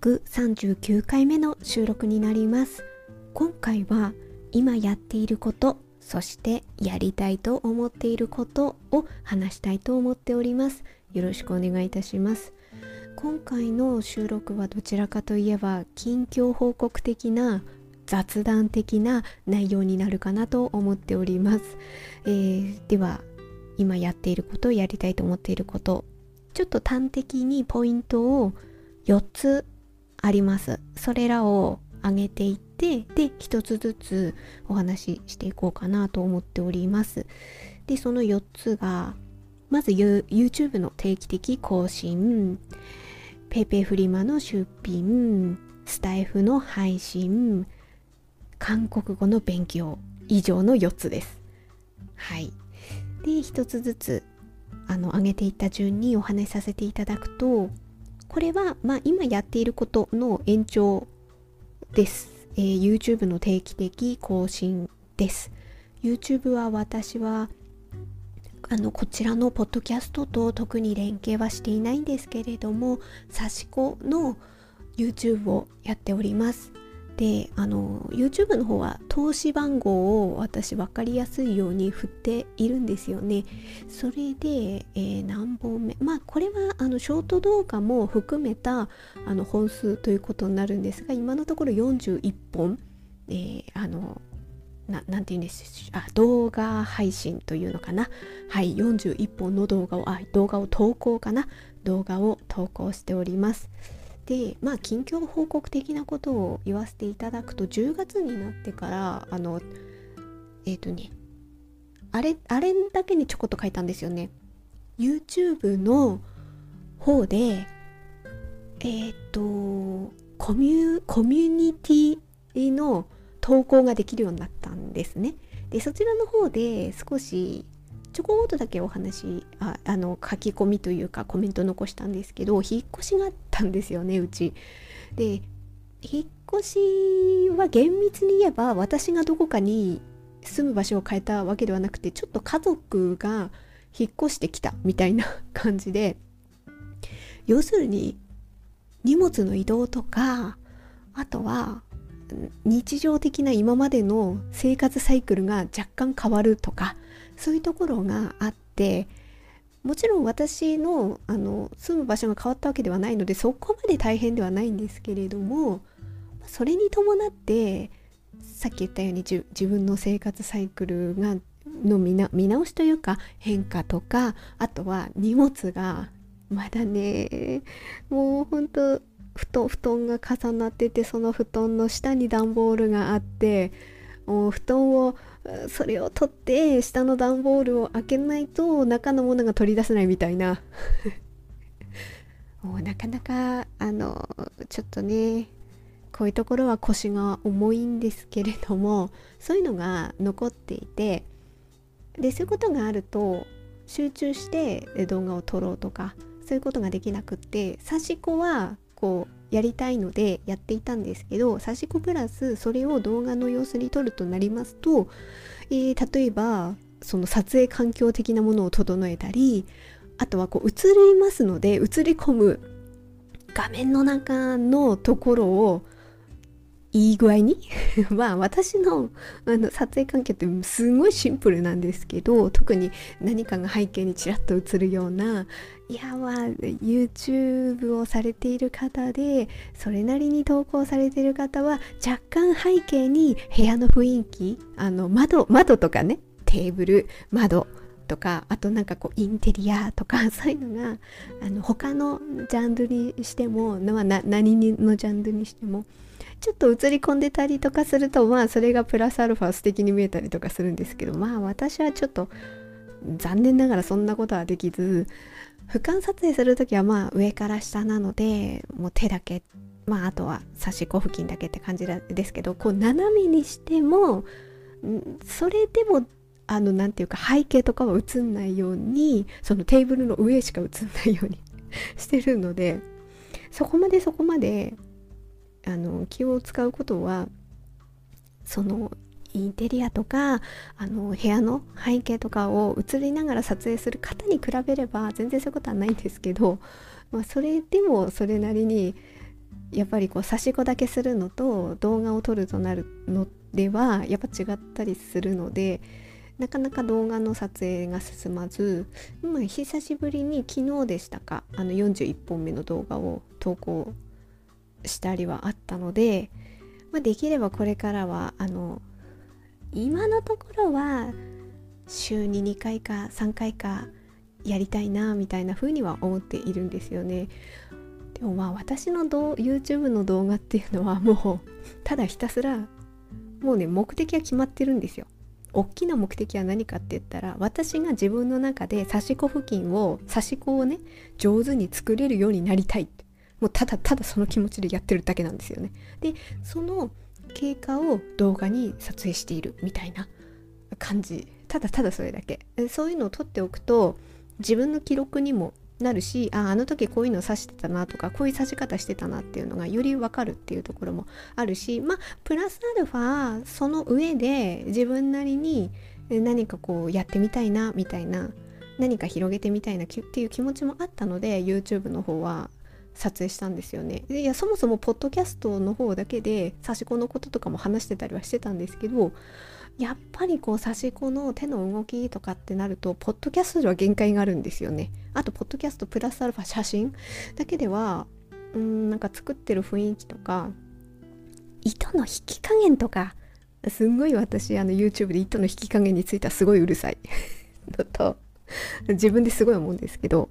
139回目の収録になります。今回は今やっていることそしてやりたいと思っていることを話したいと思っております。よろしくお願いいたします。今回の収録はどちらかといえば近況報告的な雑談的な内容になるかなと思っております、えー、では今やっていることやりたいと思っていることちょっと端的にポイントを4つあります。それらを上げていってで一つずつお話ししていこうかなと思っております。でその4つがまず YouTube の定期的更新 PayPay フリマの出品スタイフの配信韓国語の勉強以上の4つです。はい。で1つずつあの上げていった順にお話しさせていただくとこれはまあ今やっていることの延長です、えー、YouTube の定期的更新です。YouTube は私はあのこちらのポッドキャストと特に連携はしていないんですけれども刺し子の YouTube をやっております。であの YouTube の方は投資番号を私分かりやすいように振っているんですよね。それで、えー、何本目まあこれはあのショート動画も含めたあの本数ということになるんですが今のところ41本、えー、あのななて言うんですあ動画配信というのかな。はい41本の動画をあ動画を投稿かな。動画を投稿しております。でまあ近況報告的なことを言わせていただくと10月になってからあのえっ、ー、とねあれあれだけにちょこっと書いたんですよね。YouTube の方でえっ、ー、とコミュコミュニティの投稿ができるようになったんですね。でそちらの方で少しちょこっとだけお話ああの書き込みというかコメント残したんですけど引っ越しがあってたんですよねうち。で引っ越しは厳密に言えば私がどこかに住む場所を変えたわけではなくてちょっと家族が引っ越してきたみたいな感じで要するに荷物の移動とかあとは日常的な今までの生活サイクルが若干変わるとかそういうところがあってもちろん私のあの住む場所が変わったわけではないのでそこまで大変ではないんですけれどもそれに伴ってさっき言ったように自分の生活サイクルがの見直しというか変化とかあとは荷物がまだねもうほんと布団布団が重なっててその布団の下に段ボールがあってもう布団をそれを取って下の段ボールを開けないと中のものが取り出せないみたいな。もうなかなかあのちょっとねこういうところは腰が重いんですけれどもそういうのが残っていてでそういうことがあると集中して動画を撮ろうとかそういうことができなくって刺し子はこうやりたいのでやっていたんですけど刺し子プラスそれを動画の様子に撮るとなりますと、えー、例えばその撮影環境的なものを整えたりあとはこう映りますので映り込む画面の中のところをいい具合に？まあ私のあの撮影環境ってすごいシンプルなんですけど特に何かが背景にちらっと映るようないやまあ YouTube をされている方でそれなりに投稿されている方は若干背景に部屋の雰囲気あの窓窓とかねテーブル窓とかあとなんかこうインテリアとか そういうのがあの他のジャンルにしても、まあ、何のジャンルにしてもちょっと映り込んでたりとかするとまあそれがプラスアルファ素敵に見えたりとかするんですけどまあ私はちょっと残念ながらそんなことはできず俯瞰撮影する時はまあ上から下なのでもう手だけまああとは差し子付近だけって感じですけどこう斜めにしてもそれでもあの何て言うか背景とかは映んないようにそのテーブルの上しか映んないように してるのでそこまでそこまであの気を使うことはそのインテリアとかあの部屋の背景とかを映りながら撮影する方に比べれば全然そういうことはないんですけど、まあ、それでもそれなりにやっぱりこう差し子だけするのと動画を撮るとなるのではやっぱ違ったりするのでなかなか動画の撮影が進まず今久しぶりに昨日でしたかあの41本目の動画を投稿したりはあったので、まあ、できればこれからはあの今のところは週に2回か3回かやりたいなみたいな風には思っているんですよね。でもまあ私の YouTube の動画っていうのはもうただひたすらもうね目的は決まってるんですよ。大きな目的は何かって言ったら私が自分の中で刺し子付近を刺し子をね上手に作れるようになりたいもうただただその気持ちでやってるだけなんですよね。でその経過を動画に撮影しているみたいな感じ。ただただそれだけ。そういうのを撮っておくと自分の記録にもなるしああの時こういうの指してたなとかこういう指し方してたなっていうのがよりわかるっていうところもあるしまあプラスアルファその上で自分なりに何かこうやってみたいなみたいな何か広げてみたいなっていう気持ちもあったので YouTube の方は。撮影したんですよね。いやそもそもポッドキャストの方だけで刺し子のこととかも話してたりはしてたんですけどやっぱりこう刺し子の手の動きとかってなるとポッドキャストでは限界があるんですよね。あとポッドキャストプラスアルファ写真だけではうんなんか作ってる雰囲気とか糸の引き加減とかすんごい私あの YouTube で糸の引き加減についてはすごいうるさい と自分ですごい思うんですけど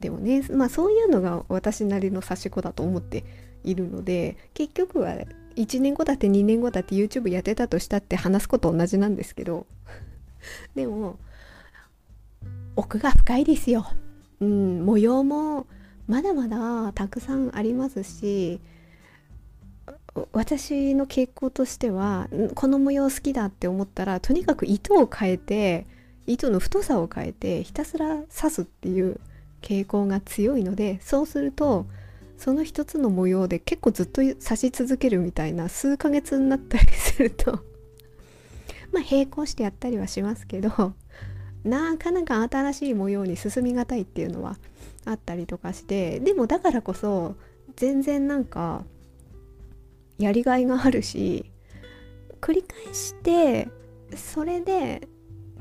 でもねまあそういうのが私なりの刺し子だと思っているので結局は1年後だって2年後だって YouTube やってたとしたって話すこと同じなんですけど でも奥が深いですよ。うん、模様もまだまだたくさんありますし私の傾向としてはこの模様好きだって思ったらとにかく糸を変えて糸の太さを変えてひたすら刺すっていう傾向が強いのでそうするとその一つの模様で結構ずっと刺し続けるみたいな数ヶ月になったりすると まあ並行してやったりはしますけどなかなか新しい模様に進みがたいっていうのはあったりとかしてでもだからこそ全然なんかやりがいがあるし繰り返してそれで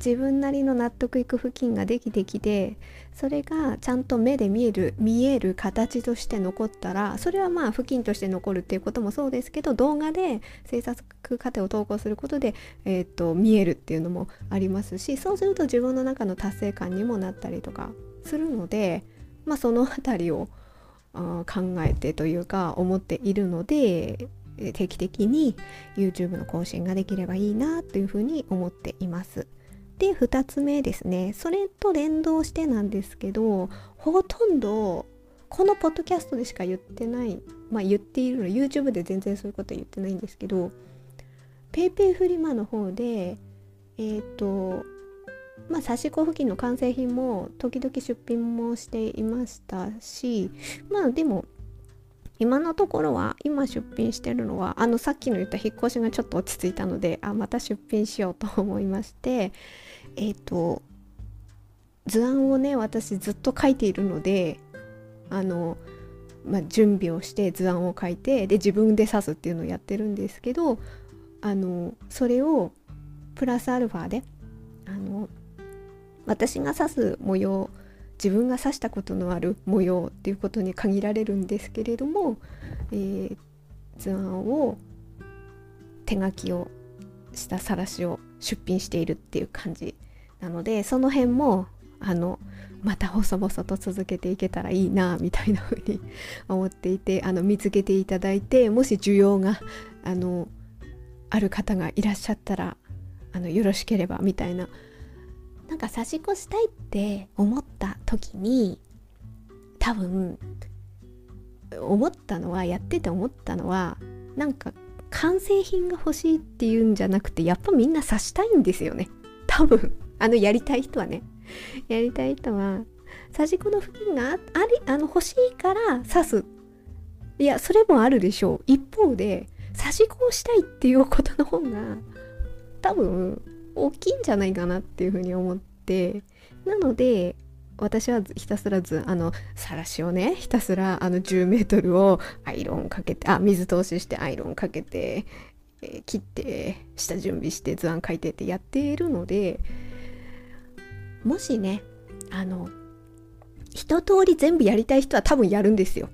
自分なりの納得いく付近ができてきてそれがちゃんと目で見える見える形として残ったらそれはまあ付近として残るっていうこともそうですけど動画で制作過程を投稿することで、えーと、見えるっていうのもありますしそうすると自分の中の達成感にもなったりとかするので、まあ、その辺りを考えてというか思っているので定期的に YouTube の更新ができればいいなというふうに思っています。で2つ目ですね。それと連動してなんですけどほとんどこのポッドキャストでしか言ってないまあ言っているの YouTube で全然そういうこと言ってないんですけど PayPay フリマの方でえっ、ー、とまあ差し子付近の完成品も時々出品もしていましたしまあでも今のところは今出品してるのはあのさっきの言った引っ越しがちょっと落ち着いたのであまた出品しようと思いましてえっ、ー、と図案をね私ずっと書いているのであの、まあ、準備をして図案を書いてで自分で刺すっていうのをやってるんですけどあのそれをプラスアルファであの私が刺す模様自分が刺したことのある模様っていうことに限られるんですけれども、えー、図案を手書きをした晒しを出品しているっていう感じなのでその辺もあのまた細々と続けていけたらいいなみたいな風に 思っていてあの見つけていただいてもし需要があのある方がいらっしゃったらあのよろしければみたいな。なんか差し越したいって思った時に多分思ったのはやってて思ったのはなんか完成品が欲しいっていうんじゃなくてやっぱみんな刺したいんですよね。多分。あのやりたい人はね。やりたい人は刺し子の付近がありあの欲しいから刺す。いやそれもあるでしょう。一方で刺し子をしたいっていうことの方が多分大きいんじゃないかなっていうふうに思って。なので私はひたすらずあのさらしをねひたすらあの10メートルをアイロンかけてあ水通ししてアイロンかけて、えー、切って下準備して図案書いてってやっているのでもしねあの一通り全部やりたい人は多分やるんですよ。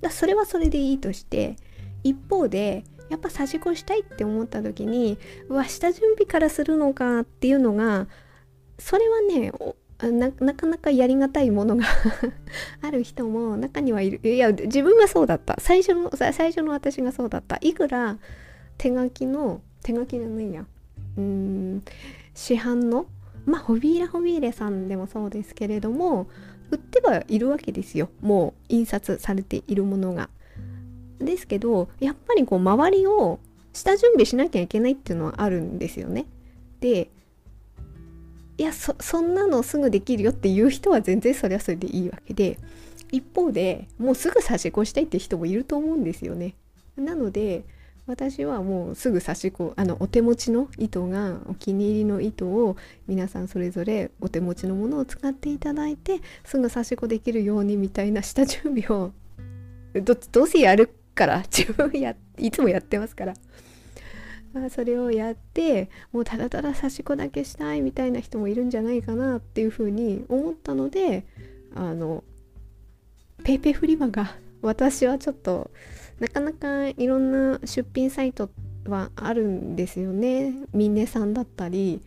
だそれはそれでいいとして一方でやっぱ差し越したいって思った時にうわ下準備からするのかっていうのがそれはねなかなかやりがたいものが ある人も中にはいる。いや自分がそうだった。最初の最初の私がそうだった。いくら手書きの手書きじゃないや。うーん市販のまあホビーラホビーレさんでもそうですけれども売ってはいるわけですよもう印刷されているものが。ですけどやっぱりこう周りを下準備しなきゃいけないっていうのはあるんですよね。でいやそそんなのすぐできるよっていう人は全然それはそれでいいわけで一方でもうすぐ差し越したいって人もいると思うんですよね。なので私はもうすぐ差し子あのお手持ちの糸がお気に入りの糸を皆さんそれぞれお手持ちのものを使っていただいてすぐ差し子できるようにみたいな下準備をどどうせやるから自分やいつもやってますから。あそれをやってもうただただ差し子だけしたいみたいな人もいるんじゃないかなっていうふうに思ったのであの PayPay フリマが私はちょっとなかなかいろんな出品サイトはあるんですよねミネさんだったり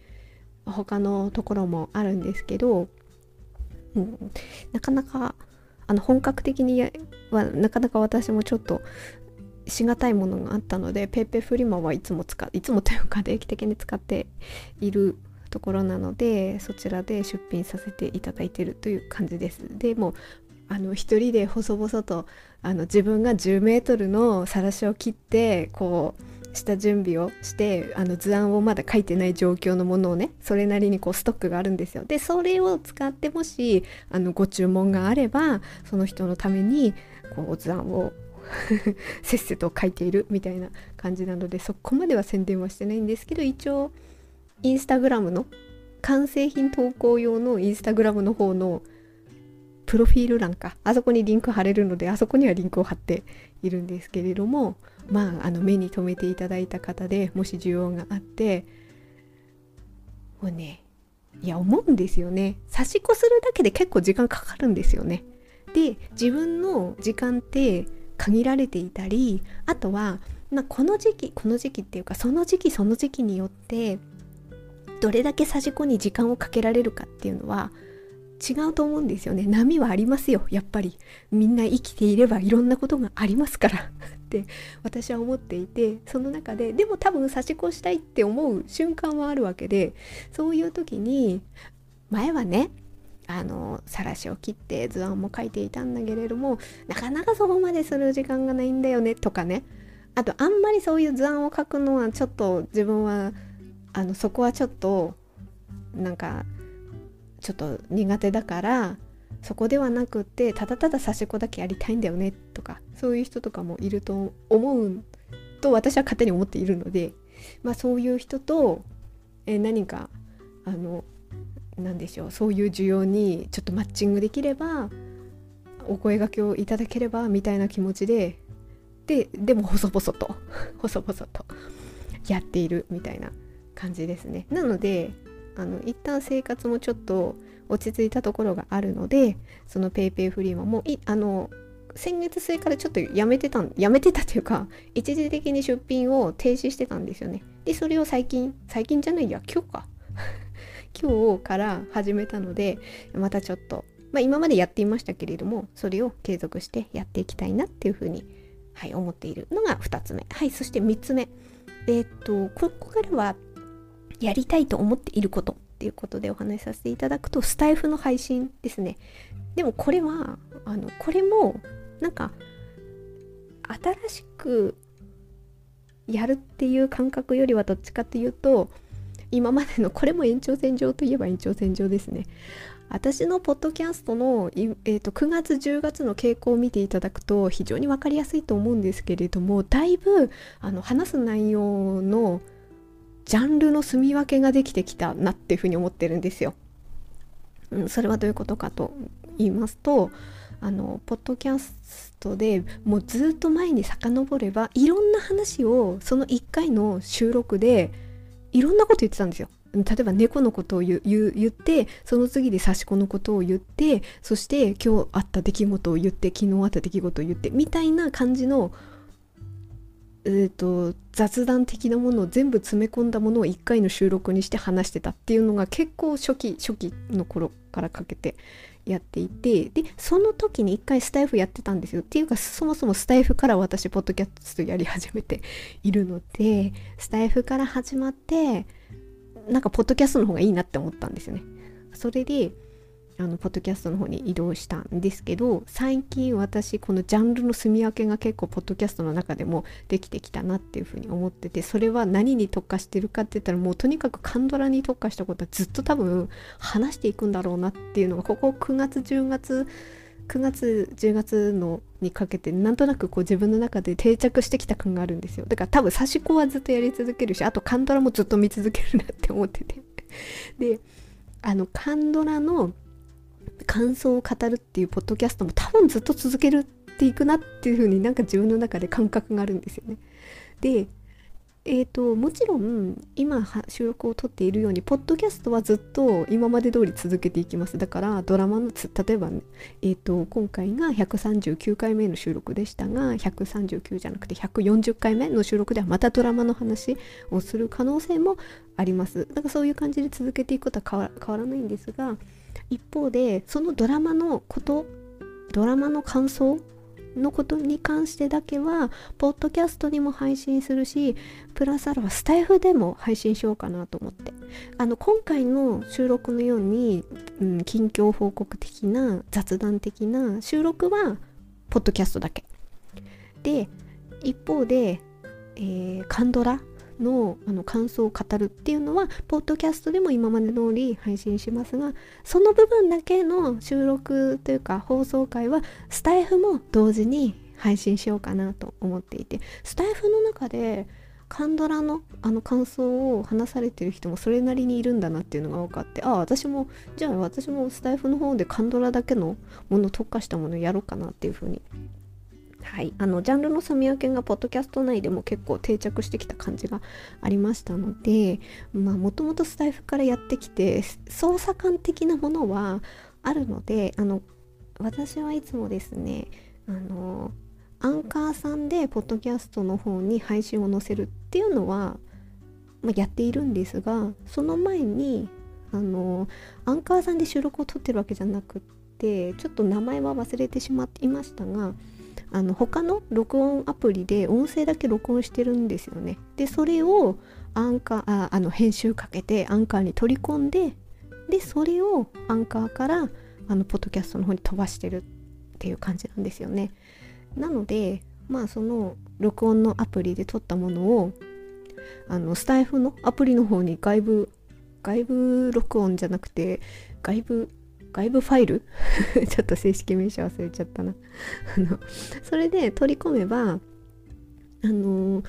他のところもあるんですけど、うん、なかなかあの本格的にはなかなか私もちょっとしがたいものがあったので PayPay フリマはいつも使いつもというか定期的に使っているところなのでそちらで出品させていただいているという感じです。でもあの一人で細々とあの自分が10メートルのさらしを切ってこう下準備をしてあの図案をまだ書いてない状況のものをねそれなりにこうストックがあるんですよ。でそれを使ってもしあのご注文があればその人のためにこう図案を せっせと書いているみたいな感じなのでそこまでは宣伝はしてないんですけど一応インスタグラムの完成品投稿用のインスタグラムの方のプロフィール欄か。あそこにリンク貼れるのであそこにはリンクを貼っているんですけれどもまああの目に留めていただいた方でもし需要があってもうねいや思うんですよね。差し子するだけで結構時間かかるんですよね。で自分の時間って限られていたりあとは、まあ、この時期この時期っていうかその時期その時期によってどれだけ差し子に時間をかけられるかっていうのは違うと思うんですよね。波はありますよ。やっぱり。みんな生きていればいろんなことがありますから。って私は思っていてその中ででも多分差し越したいって思う瞬間はあるわけでそういう時に前はねあの晒しを切って図案も書いていたんだけれどもなかなかそこまでする時間がないんだよねとかね。あとあんまりそういう図案を書くのはちょっと自分はあのそこはちょっとなんかちょっと苦手だからそこではなくってただただ差し子だけやりたいんだよねとかそういう人とかもいると思うと私は勝手に思っているので、まあ、そういう人と、え何かあの何でしょうそういう需要にちょっとマッチングできればお声がけをいただければみたいな気持ちでででも細々と細々とやっているみたいな感じですね。なのであの一旦生活もちょっと落ち着いたところがあるのでその PayPay フリーマもいあの先月末からちょっとやめてたやめてたというか一時的に出品を停止してたんですよね。でそれを最近最近じゃないや今日か。今日から始めたのでまたちょっと、まあ、今までやっていましたけれどもそれを継続してやっていきたいなっていうふうに、はい、思っているのが2つ目。はいそして3つ目。えー、っとここからはやりたいと思っていることっていうことでお話しさせていただくとスタイフの配信ですね。でもこれはあのこれもなんか新しくやるっていう感覚よりはどっちかっていうと今までのこれも延長線上といえば延長線上ですね。私のポッドキャストの、えーと、9月10月の傾向を見ていただくと非常に分かりやすいと思うんですけれどもだいぶあの話す内容のジャンルの住み分けができてきたなっていうふうに思ってるんですよ。うん、それはどういうことかと言いますとあのポッドキャストでもうずっと前に遡ればいろんな話をその1回の収録でいろんなこと言ってたんですよ。例えば猫のことを言ってその次で刺し子のことを言ってそして今日あった出来事を言って昨日あった出来事を言ってみたいな感じの、えーと、雑談的なものを全部詰め込んだものを1回の収録にして話してたっていうのが結構初期初期の頃からかけてやっていてでその時に1回スタイフやってたんですよっていうかそもそもスタイフから私ポッドキャストやり始めているのでスタイフから始まってなんかポッドキャストの方がいいなって思ったんですよね。それであのポッドキャストの方に移動したんですけど最近私このジャンルの住み分けが結構ポッドキャストの中でもできてきたなっていうふうに思っててそれは何に特化してるかって言ったらもうとにかくカンドラに特化したことはずっと多分話していくんだろうなっていうのがここ9月10月9月10月のにかけてなんとなくこう自分の中で定着してきた感があるんですよ。だから多分刺し子はずっとやり続けるしあとカンドラもずっと見続けるなって思ってて。であのカンドラの感想を語るっていうポッドキャストも多分ずっと続けるっていくなっていう風になんか自分の中で感覚があるんですよね。でえーと、もちろん今収録を撮っているようにポッドキャストはずっと今まで通り続けていきます。だからドラマの例えば、ね、えーと、今回が139回目の収録でしたが139じゃなくて140回目の収録ではまたドラマの話をする可能性もあります。だからそういう感じで続けていくことは変わらないんですが一方でそのドラマのことドラマの感想のことに関してだけはポッドキャストにも配信するしプラスアルファスタイフでも配信しようかなと思って。あの今回の収録のように、うん、近況報告的な雑談的な収録はポッドキャストだけ。で一方で、えー、カンドラのあの感想を語るっていうのはポッドキャストでも今まで通り配信しますがその部分だけの収録というか放送回はスタイフも同時に配信しようかなと思っていてスタイフの中でカンドラのあの感想を話されてる人もそれなりにいるんだなっていうのが分かってああ私もじゃあ私もスタイフの方でカンドラだけのもの特化したものやろうかなっていうふうにはい、あのジャンルの住み分けがポッドキャスト内でも結構定着してきた感じがありましたのでもともとスタイフからやってきて操作感的なものはあるのであの私はいつもですねあのアンカーさんでポッドキャストの方に配信を載せるっていうのは、まあ、やっているんですがその前にあのアンカーさんで収録を撮ってるわけじゃなくってちょっと名前は忘れてしまっていましたがあの他の録音アプリで音声だけ録音してるんですよね。でそれをアンカーああの編集かけてアンカーに取り込んででそれをアンカーからあのポッドキャストの方に飛ばしてるっていう感じなんですよね。なのでまあその録音のアプリで撮ったものをあのスタイフのアプリの方に外部外部録音じゃなくて外部外部ファイル？ちょっと正式名称忘れちゃったな。あのそれで取り込めばあの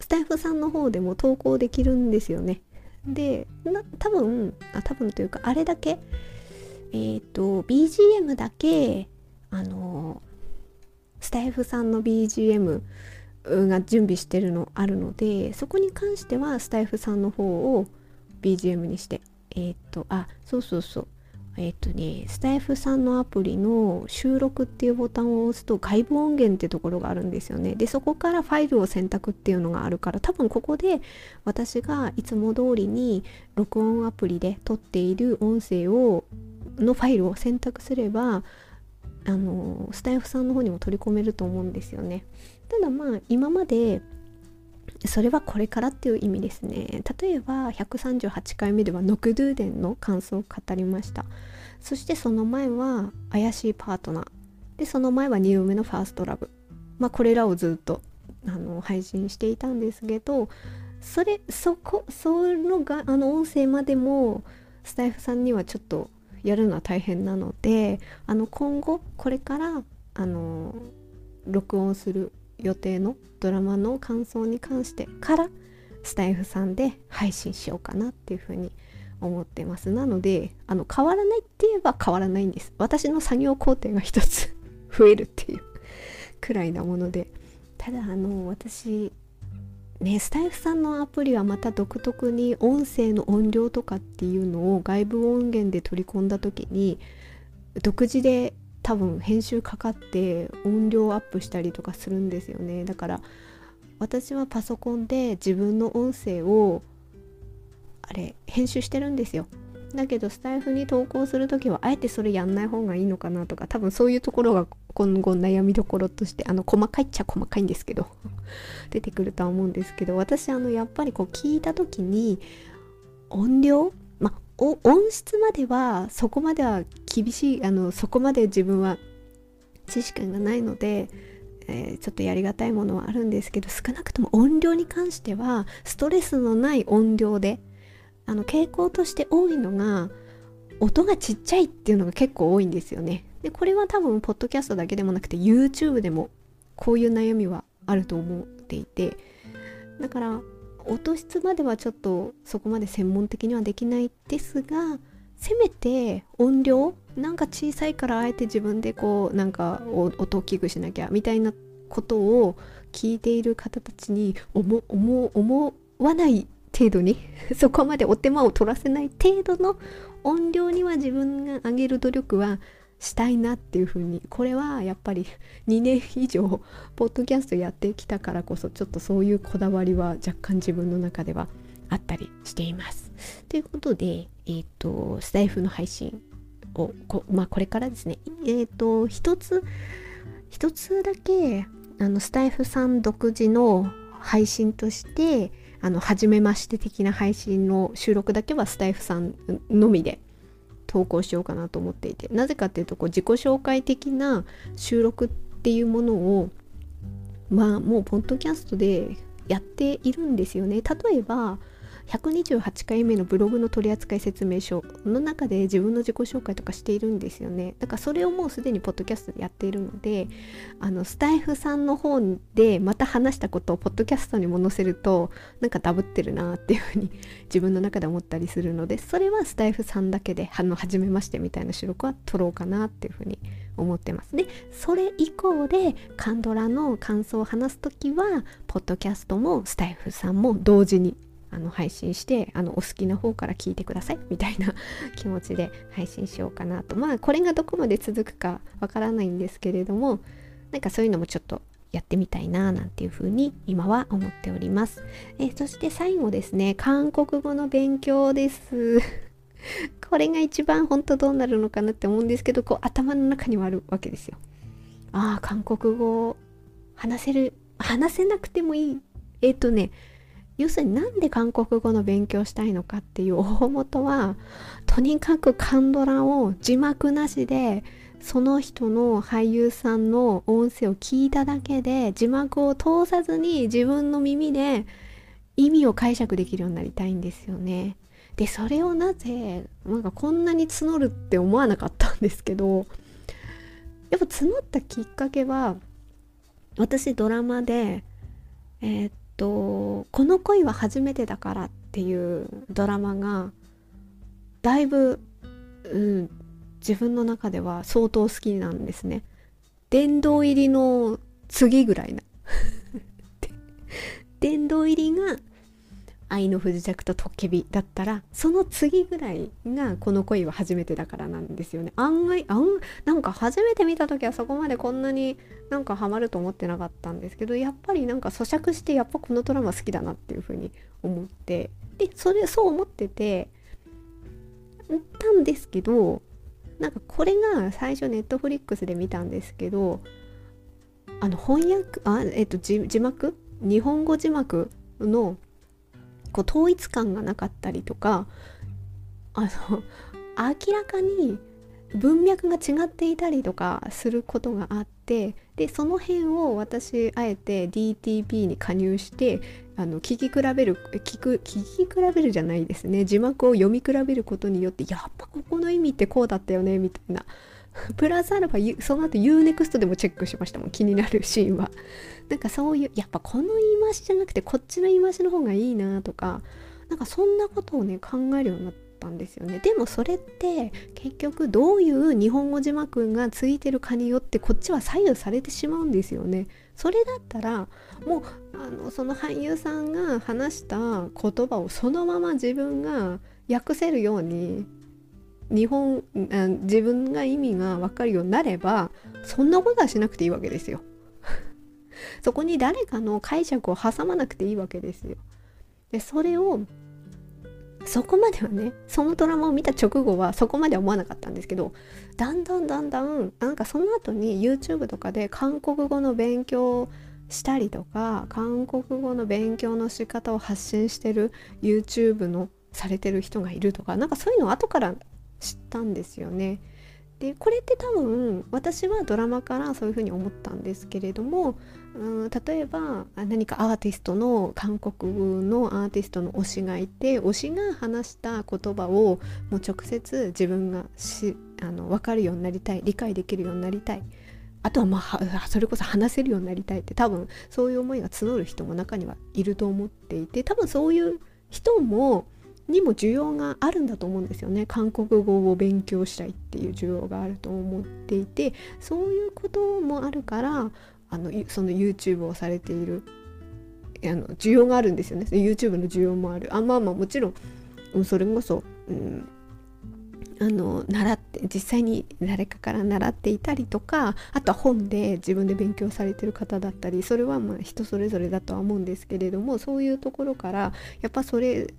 スタイフさんの方でも投稿できるんですよね。で多分あ多分というかあれだけえっ、ー、と BGM だけあのスタイフさんの BGM が準備してるのあるのでそこに関してはスタイフさんの方を BGM にしてえっ、ー、とあそうそうそう。えっとね、スタイフさんのアプリの収録っていうボタンを押すと外部音源ってところがあるんですよね。で、そこからファイルを選択っていうのがあるから、多分ここで私がいつも通りに録音アプリで撮っている音声を、のファイルを選択すれば、あの、スタイフさんの方にも取り込めると思うんですよね。ただまあ、今までそれはこれからっていう意味ですね。例えば138回目ではノクドゥーデンの感想を語りました。そしてその前は怪しいパートナー。でその前は2度目のファーストラブ。まあこれらをずっとあの配信していたんですけどそれそこそのがあの音声までもスタイフさんにはちょっとやるのは大変なのであの今後これからあの録音する予定のドラマの感想に関してからスタイフさんで配信しようかなっていうふうに思ってます。なのであの変わらないって言えば変わらないんです。私の作業工程が一つ 増えるっていうくらいなもので。ただあの私ねスタイフさんのアプリはまた独特に音声の音量とかっていうのを外部音源で取り込んだ時に独自で多分編集かかって音量アップしたりとかするんですよね。だから私はパソコンで自分の音声をあれ編集してるんですよ。だけどスタイフに投稿する時はあえてそれやんない方がいいのかなとか多分そういうところが今後悩みどころとしてあの細かいっちゃ細かいんですけど 出てくるとは思うんですけど私あのやっぱりこう聞いた時に音量音質まではそこまでは厳しいあのそこまで自分は知識がないのでえー、ちょっとやりがたいものはあるんですけど少なくとも音量に関してはストレスのない音量であの傾向として多いのが音がちっちゃいっていうのが結構多いんですよね。でこれは多分ポッドキャストだけでもなくて YouTube でもこういう悩みはあると思っていてだから音質まではちょっとそこまで専門的にはできないですがせめて音量なんか小さいからあえて自分でこうなんか音を大きくしなきゃみたいなことを聞いている方たちに思思わない程度に そこまでお手間を取らせない程度の音量には自分が上げる努力はしたいなっていうふうにこれはやっぱり2年以上ポッドキャストやってきたからこそちょっとそういうこだわりは若干自分の中ではあったりしています。ということで、えーと、スタイフの配信をこ,、まあ、これからですね、えーと、一つ一つだけあのスタイフさん独自の配信としてあの初めまして的な配信の収録だけはスタイフさんのみで投稿しようかなと思っていてなぜかっていうとこう自己紹介的な収録っていうものをまあもうポッドキャストでやっているんですよね。例えば128回目のブログの取扱説明書。の中で自分の自己紹介とかしているんですよね。だからそれをもうすでにポッドキャストでやっているのであのスタイフさんの方でまた話したことをポッドキャストにも載せるとなんかダブってるなっていうふうに 自分の中で思ったりするのでそれはスタイフさんだけであの初めましてみたいな収録は撮ろうかなっていうふうに思ってます。でそれ以降でカンドラの感想を話す時はポッドキャストもスタイフさんも同時にあの配信してあのお好きな方から聞いてくださいみたいな 気持ちで配信しようかなとまあこれがどこまで続くかわからないんですけれどもなんかそういうのもちょっとやってみたいななんていうふうに今は思っております。えそして最後ですね韓国語の勉強です。これが一番本当どうなるのかなって思うんですけどこう頭の中にはあるわけですよ。ああ韓国語話せる話せなくてもいいえっ、ー、とね要するになんで韓国語の勉強したいのかっていう大元はとにかくカンドラを字幕なしでその人の俳優さんの音声を聞いただけで字幕を通さずに自分の耳で意味を解釈できるようになりたいんですよね。でそれをなぜなんかこんなに募るって思わなかったんですけどやっぱ募ったきっかけは私ドラマでえー、っと「この恋は初めてだから」っていうドラマがだいぶ、うん、自分の中では相当好きなんですね。殿堂入りの次ぐらいな 殿堂入りが愛の不時着とトッケビだったらその次ぐらいがこの恋は初めてだからなんですよね。案外あんなんか初めて見た時はそこまでこんなになんかハマると思ってなかったんですけどやっぱりなんか咀嚼してやっぱこのドラマ好きだなっていうふうに思ってでそれそう思っててたんですけどなんかこれが最初ネットフリックスで見たんですけどあの翻訳あえっと字幕？日本語字幕のこう統一感がなかったりとかあの明らかに文脈が違っていたりとかすることがあってでその辺を私あえて DTP に加入してあの聞き比べる聞く聞き比べるじゃないですね。字幕を読み比べることによってやっぱここの意味ってこうだったよねみたいな プラスアルファその後 UNEXT でもチェックしましたもん気になるシーンは。なんかそういうやっぱこの言い回しじゃなくてこっちの言い回しの方がいいなとかなんかそんなことをね考えるようになったんですよね。でもそれって結局どういう日本語字幕がついてるかによってこっちは左右されてしまうんですよね。それだったらもうあのその俳優さんが話した言葉をそのまま自分が訳せるように日本自分が意味が分かるようになればそんなことはしなくていいわけですよ。そこに誰かの解釈を挟まなくていいわけですよ。でそれをそこまではねそのドラマを見た直後はそこまでは思わなかったんですけどだんだんだんだんなんかその後に YouTube とかで韓国語の勉強したりとか韓国語の勉強の仕方を発信してる YouTube のされてる人がいるとかなんかそういうのを後から知ったんですよね。でこれって多分私はドラマからそういうふうに思ったんですけれどもうん例えば何かアーティストの韓国のアーティストの推しがいて推しが話した言葉をもう直接自分がしあの分かるようになりたい理解できるようになりたいあとはまあそれこそ話せるようになりたいって多分そういう思いが募る人も中にはいると思っていて多分そういう人もにも需要があるんだと思うんですよね。韓国語を勉強したいっていう需要があると思っていてそういうこともあるからあのその YouTube をされているあの需要があるんですよね。YouTube の需要もある。あまあまあもちろんそれこそ、うん、あの習って実際に誰かから習っていたりとかあとは本で自分で勉強されてる方だったりそれはまあ人それぞれだとは思うんですけれどもそういうところからやっぱそれ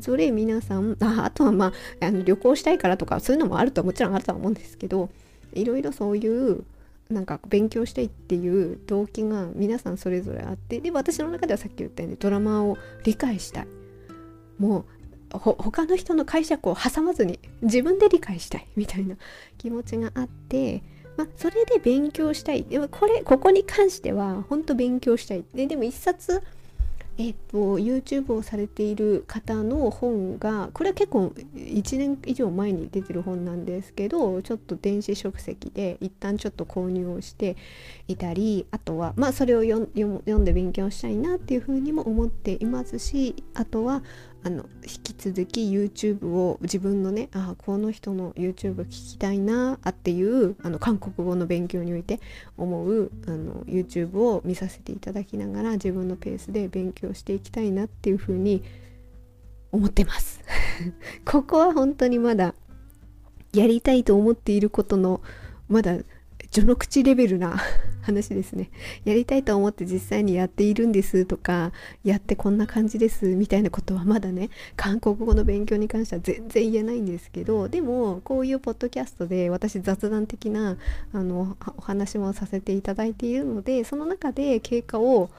それ皆さんあ あとはまああの旅行したいからとかそういうのもあるとはもちろんあるとは思うんですけどいろいろそういうなんか勉強したいっていう動機が皆さんそれぞれあってで私の中ではさっき言ったようにドラマを理解したい。もう他の人の解釈を挟まずに自分で理解したいみたいな気持ちがあって、ま、それで勉強したい。でもこれここに関しては本当勉強したい。ででも一冊えっと、YouTube をされている方の本がこれは結構1年以上前に出てる本なんですけどちょっと電子書籍で一旦ちょっと購入をしていたりあとはまあそれを読んで勉強したいなっていうふうにも思っていますしあとはあの引き続き YouTube を自分のねああこの人の YouTube 聞きたいなあっていうあの韓国語の勉強において思うあの YouTube を見させていただきながら自分のペースで勉強していきたいなっていうふうに思ってます。ここは本当にまだやりたいと思っていることのまだ序の口レベルな話ですね。やりたいと思って実際にやっているんですとか、やってこんな感じですみたいなことはまだね、韓国語の勉強に関しては全然言えないんですけど、でもこういうポッドキャストで私雑談的なあのお話もさせていただいているので、その中で経過を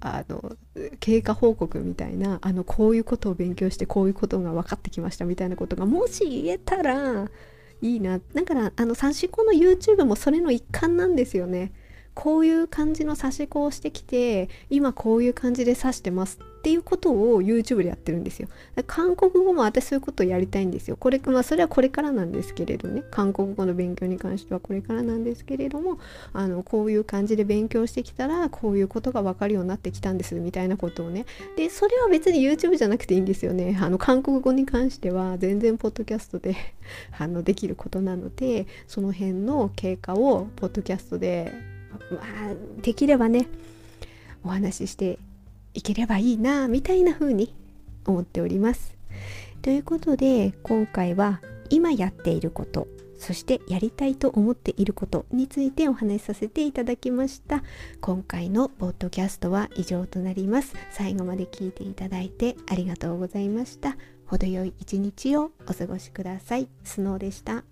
あの経過報告みたいなあのこういうことを勉強してこういうことが分かってきましたみたいなことがもし言えたらいいなだからあの三四郎の YouTube もそれの一環なんですよねこういう感じの差し子をしてきて今こういう感じで指してますっていうことを YouTube でやってるんですよ。韓国語も私そういうことをやりたいんですよ。これまあそれはこれからなんですけれどね。韓国語の勉強に関してはこれからなんですけれどもあのこういう感じで勉強してきたらこういうことが分かるようになってきたんですみたいなことをね。でそれは別に YouTube じゃなくていいんですよね。あの韓国語に関しては全然ポッドキャストであのできることなのでその辺の経過をポッドキャストでまあ、できればねお話ししていければいいなみたいな風に思っております。ということで今回は今やっていることそしてやりたいと思っていることについてお話しさせていただきました。今回のポッドキャストは以上となります。最後まで聞いていただいてありがとうございました。程よい一日をお過ごしください。スノーでした。